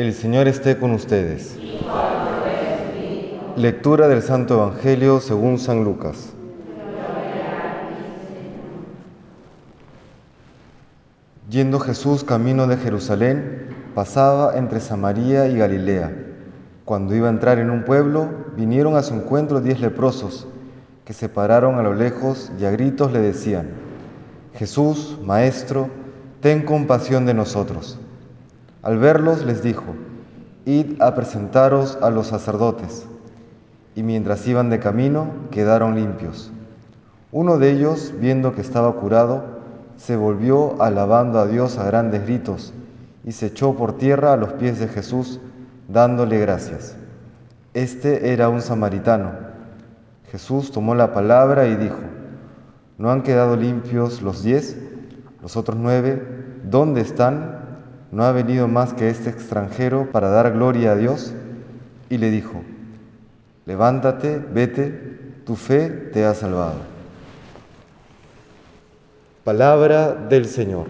El Señor esté con ustedes. Lectura del Santo Evangelio según San Lucas. Yendo Jesús camino de Jerusalén, pasaba entre Samaria y Galilea. Cuando iba a entrar en un pueblo, vinieron a su encuentro diez leprosos, que se pararon a lo lejos y a gritos le decían, Jesús, Maestro, ten compasión de nosotros. Al verlos les dijo, Id a presentaros a los sacerdotes. Y mientras iban de camino, quedaron limpios. Uno de ellos, viendo que estaba curado, se volvió alabando a Dios a grandes gritos y se echó por tierra a los pies de Jesús, dándole gracias. Este era un samaritano. Jesús tomó la palabra y dijo, ¿no han quedado limpios los diez? Los otros nueve, ¿dónde están? ¿No ha venido más que este extranjero para dar gloria a Dios? Y le dijo, levántate, vete, tu fe te ha salvado. Palabra del Señor.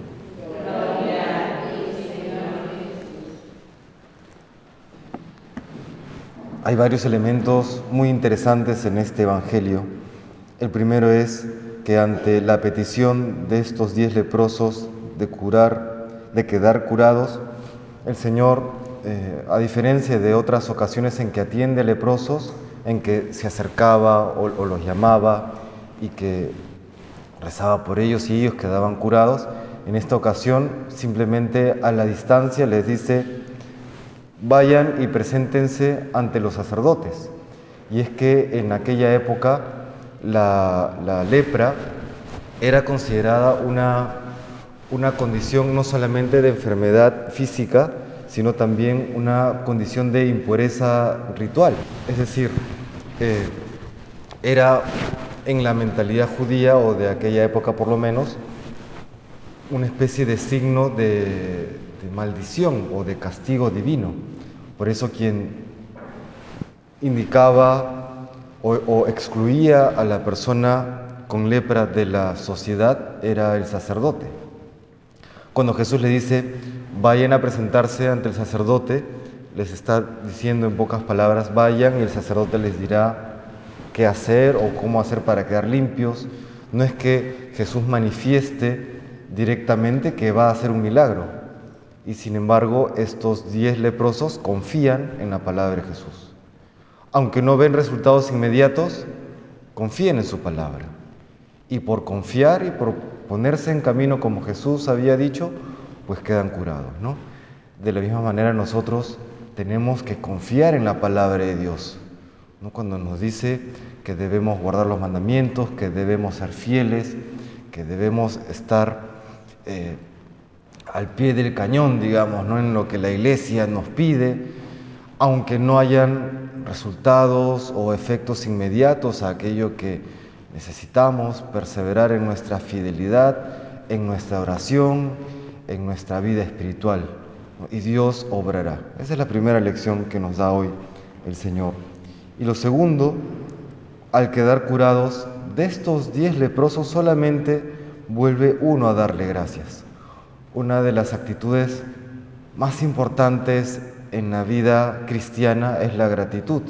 Hay varios elementos muy interesantes en este Evangelio. El primero es que ante la petición de estos diez leprosos de curar, de quedar curados, el Señor, eh, a diferencia de otras ocasiones en que atiende leprosos, en que se acercaba o, o los llamaba y que rezaba por ellos y ellos quedaban curados, en esta ocasión simplemente a la distancia les dice, vayan y preséntense ante los sacerdotes. Y es que en aquella época la, lepra era considerada una, una condición no solamente de enfermedad física, sino también una condición de impureza ritual. Es decir, eh, era en la mentalidad judía o de aquella época por lo menos una especie de signo de, maldición o de castigo divino. Por eso quien indicaba o, excluía a la persona con lepra de la sociedad era el sacerdote. Cuando Jesús le dice, vayan a presentarse ante el sacerdote, les está diciendo en pocas palabras, vayan y el sacerdote les dirá qué hacer o cómo hacer para quedar limpios. No es que Jesús manifieste directamente que va a hacer un milagro, y sin embargo, estos diez leprosos confían en la palabra de Jesús. Aunque no ven resultados inmediatos, confían en su palabra. Y por confiar y por ponerse en camino como Jesús había dicho, pues quedan curados, ¿no? De la misma manera nosotros tenemos que confiar en la palabra de Dios. Cuando nos dice que debemos guardar los mandamientos, que debemos ser fieles, que debemos estar eh, al pie del cañón, digamos, ¿no? en lo que la iglesia nos pide, aunque no hayan resultados o efectos inmediatos a aquello que necesitamos, perseverar en nuestra fidelidad, en nuestra oración, en nuestra vida espiritual. Y Dios obrará. Esa es la primera lección que nos da hoy el Señor. Y lo segundo, al quedar curados, de estos diez leprosos solamente vuelve uno a darle gracias una de las actitudes más importantes en la vida cristiana es la gratitud,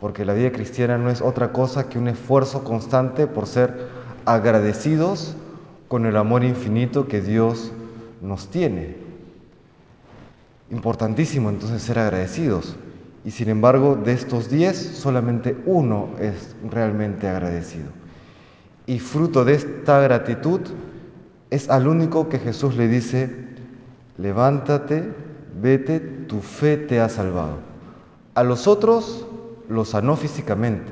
porque la vida cristiana no es otra cosa que un esfuerzo constante por ser agradecidos con el amor infinito que Dios nos tiene. Importantísimo entonces ser agradecidos. Y sin embargo, de estos diez, solamente uno es realmente agradecido. Y fruto de esta gratitud, es al único que Jesús le dice, levántate, vete, tu fe te ha salvado. A los otros lo sanó físicamente,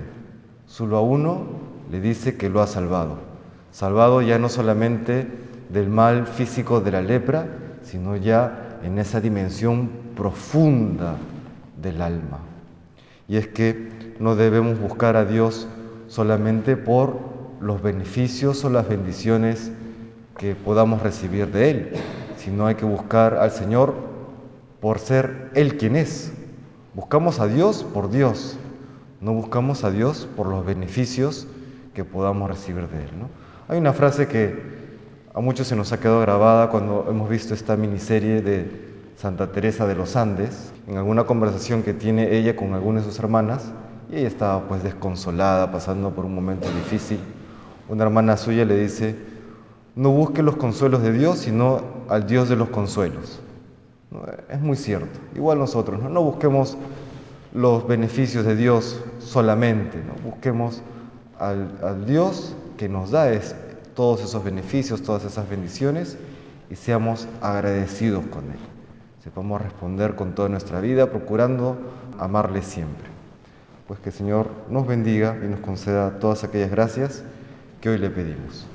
solo a uno le dice que lo ha salvado. Salvado ya no solamente del mal físico de la lepra, sino ya en esa dimensión profunda del alma. Y es que no debemos buscar a Dios solamente por los beneficios o las bendiciones que podamos recibir de Él, sino hay que buscar al Señor por ser Él quien es. Buscamos a Dios por Dios, no buscamos a Dios por los beneficios que podamos recibir de Él. Hay una frase que a muchos se nos ha quedado grabada cuando hemos visto esta miniserie de Santa Teresa de los Andes, en alguna conversación que tiene ella con algunas de sus hermanas, y ella estaba pues desconsolada, pasando por un momento difícil. Una hermana suya le dice, no busque los consuelos de Dios, sino al Dios de los consuelos. Es muy cierto. Igual nosotros, no, no busquemos los beneficios de Dios solamente, busquemos al, al, Dios que nos da es, todos esos beneficios, todas esas bendiciones y seamos agradecidos con Él. Sepamos responder con toda nuestra vida, procurando amarle siempre. Pues que el Señor nos bendiga y nos conceda todas aquellas gracias que hoy le pedimos.